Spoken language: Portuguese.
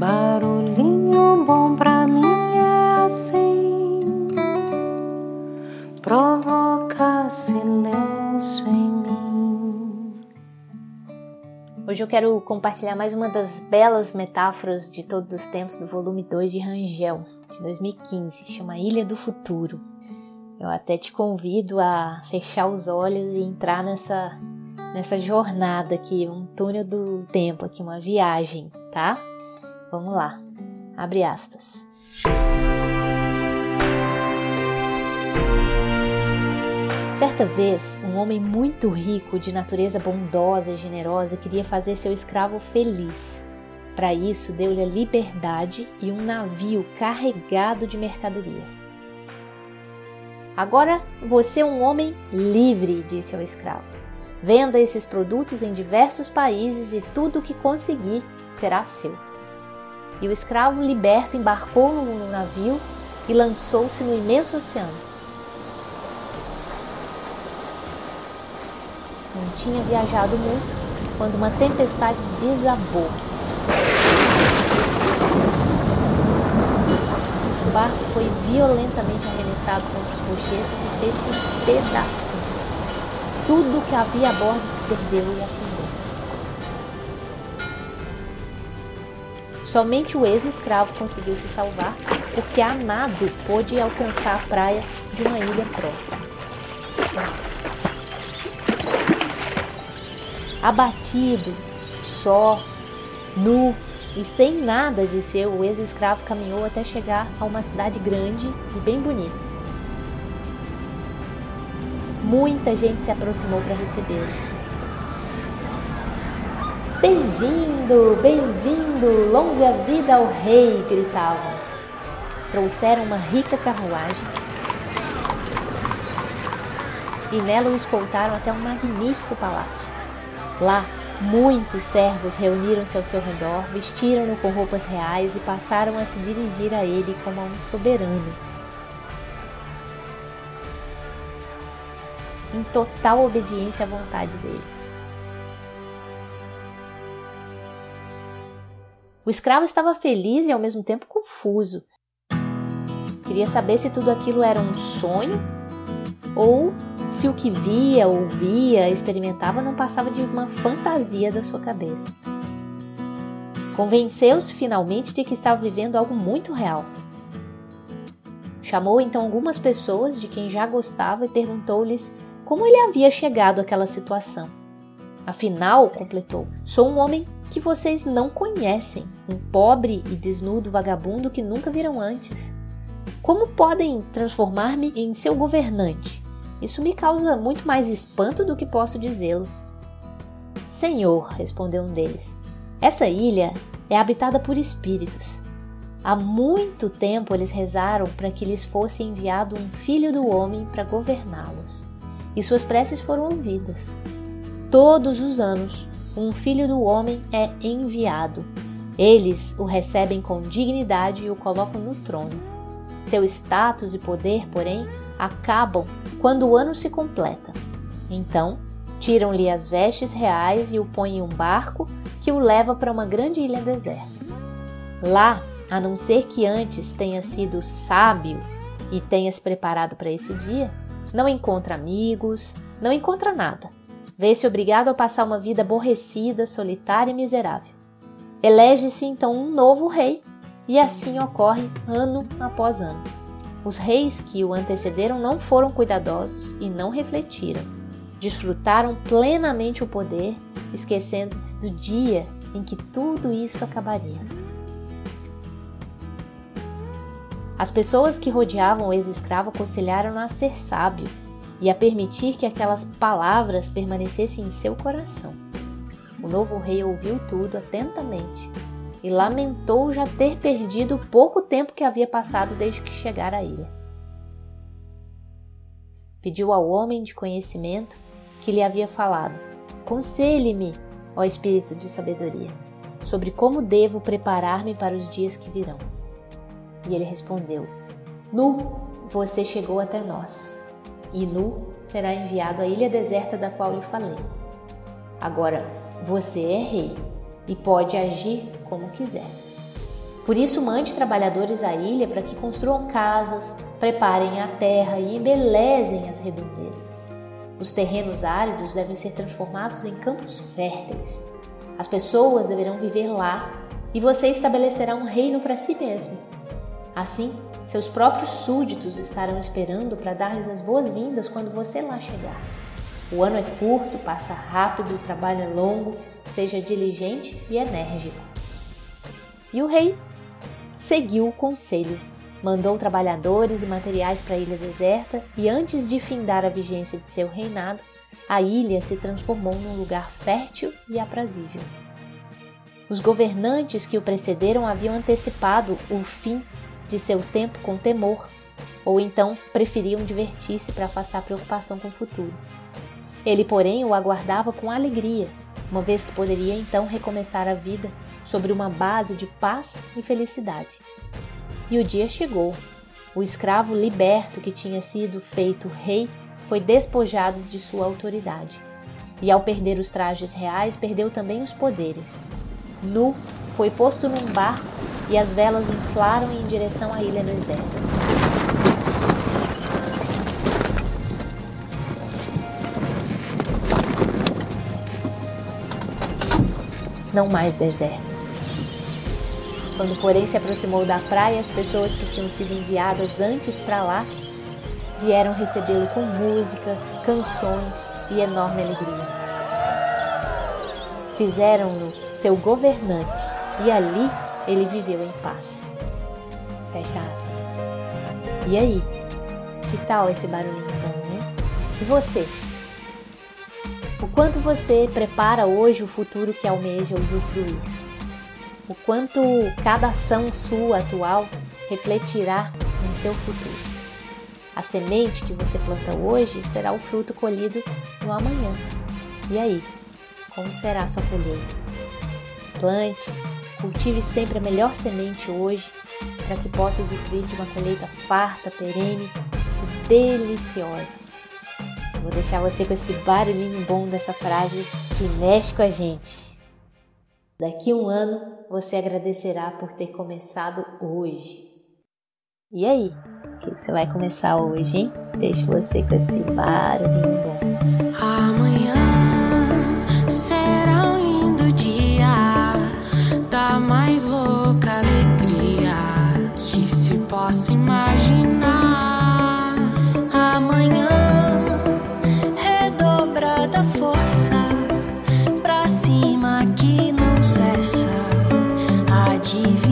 Barulhinho bom pra mim é assim, provoca silêncio em mim. Hoje eu quero compartilhar mais uma das belas metáforas de todos os tempos do volume 2 de Rangel, de 2015, chama Ilha do Futuro. Eu até te convido a fechar os olhos e entrar nessa nessa jornada aqui, um túnel do tempo aqui, uma viagem, tá? Vamos lá. Abre aspas. Certa vez, um homem muito rico, de natureza bondosa e generosa, queria fazer seu escravo feliz. Para isso, deu-lhe a liberdade e um navio carregado de mercadorias. Agora você é um homem livre, disse ao escravo. Venda esses produtos em diversos países e tudo o que conseguir será seu. E o escravo liberto embarcou no navio e lançou-se no imenso oceano. Não tinha viajado muito quando uma tempestade desabou. O barco foi violentamente arremessado contra os rochedos e fez-se pedaço. Tudo que havia a bordo se perdeu e afundou. Somente o ex-escravo conseguiu se salvar porque a nado pôde alcançar a praia de uma ilha próxima. Abatido, só, nu e sem nada de seu, o ex-escravo caminhou até chegar a uma cidade grande e bem bonita. Muita gente se aproximou para recebê-lo. Bem-vindo, bem-vindo, longa vida ao rei! gritavam. Trouxeram uma rica carruagem e nela o escoltaram até um magnífico palácio. Lá, muitos servos reuniram-se ao seu redor, vestiram-no com roupas reais e passaram a se dirigir a ele como a um soberano em total obediência à vontade dele. O escravo estava feliz e ao mesmo tempo confuso. Queria saber se tudo aquilo era um sonho ou se o que via, ouvia, experimentava não passava de uma fantasia da sua cabeça. Convenceu-se finalmente de que estava vivendo algo muito real. Chamou então algumas pessoas de quem já gostava e perguntou-lhes como ele havia chegado àquela situação. Afinal, completou, sou um homem que vocês não conhecem, um pobre e desnudo vagabundo que nunca viram antes. Como podem transformar-me em seu governante? Isso me causa muito mais espanto do que posso dizê-lo. Senhor, respondeu um deles, essa ilha é habitada por espíritos. Há muito tempo eles rezaram para que lhes fosse enviado um filho do homem para governá-los e suas preces foram ouvidas. Todos os anos, um filho do homem é enviado. Eles o recebem com dignidade e o colocam no trono. Seu status e poder, porém, acabam quando o ano se completa. Então, tiram-lhe as vestes reais e o põem em um barco que o leva para uma grande ilha deserta. Lá, a não ser que antes tenha sido sábio e tenha se preparado para esse dia, não encontra amigos, não encontra nada. Vê-se obrigado a passar uma vida aborrecida, solitária e miserável. Elege-se então um novo rei, e assim ocorre ano após ano. Os reis que o antecederam não foram cuidadosos e não refletiram. Desfrutaram plenamente o poder, esquecendo-se do dia em que tudo isso acabaria. As pessoas que rodeavam o ex-escravo aconselharam-no a ser sábio e a permitir que aquelas palavras permanecessem em seu coração. O novo rei ouviu tudo atentamente e lamentou já ter perdido o pouco tempo que havia passado desde que chegara à ilha. Pediu ao homem de conhecimento que lhe havia falado: Conselhe-me, ó Espírito de sabedoria, sobre como devo preparar-me para os dias que virão. E ele respondeu: Nu você chegou até nós, e nu será enviado à ilha deserta da qual lhe falei. Agora você é rei e pode agir como quiser. Por isso, mande trabalhadores à ilha para que construam casas, preparem a terra e embelezem as redondezas. Os terrenos áridos devem ser transformados em campos férteis. As pessoas deverão viver lá e você estabelecerá um reino para si mesmo. Assim, seus próprios súditos estarão esperando para dar-lhes as boas-vindas quando você lá chegar. O ano é curto, passa rápido, o trabalho é longo, seja diligente e enérgico. E o rei seguiu o conselho, mandou trabalhadores e materiais para a ilha deserta e antes de findar a vigência de seu reinado, a ilha se transformou num lugar fértil e aprazível. Os governantes que o precederam haviam antecipado o fim de seu tempo com temor, ou então preferiam divertir-se para afastar a preocupação com o futuro. Ele, porém, o aguardava com alegria, uma vez que poderia então recomeçar a vida sobre uma base de paz e felicidade. E o dia chegou. O escravo liberto que tinha sido feito rei foi despojado de sua autoridade. E ao perder os trajes reais, perdeu também os poderes. Nu, foi posto num barco e as velas inflaram em direção à ilha deserta. Não mais deserto. Quando, porém, se aproximou da praia, as pessoas que tinham sido enviadas antes para lá vieram recebê-lo com música, canções e enorme alegria. Fizeram-no seu governante e ali ele viveu em paz. Fecha aspas. E aí? Que tal esse barulhinho bom, né? E você? O quanto você prepara hoje o futuro que almeja usufruir? o quanto cada ação sua atual refletirá em seu futuro. A semente que você planta hoje será o fruto colhido no amanhã. E aí, como será sua colheita? Plante, cultive sempre a melhor semente hoje para que possa usufruir de uma colheita farta, perene e deliciosa. vou deixar você com esse barulhinho bom dessa frase que mexe com a gente. Daqui um ano você agradecerá por ter começado hoje. E aí? O que você vai começar hoje, hein? Deixo você com esse barulhinho de vingar.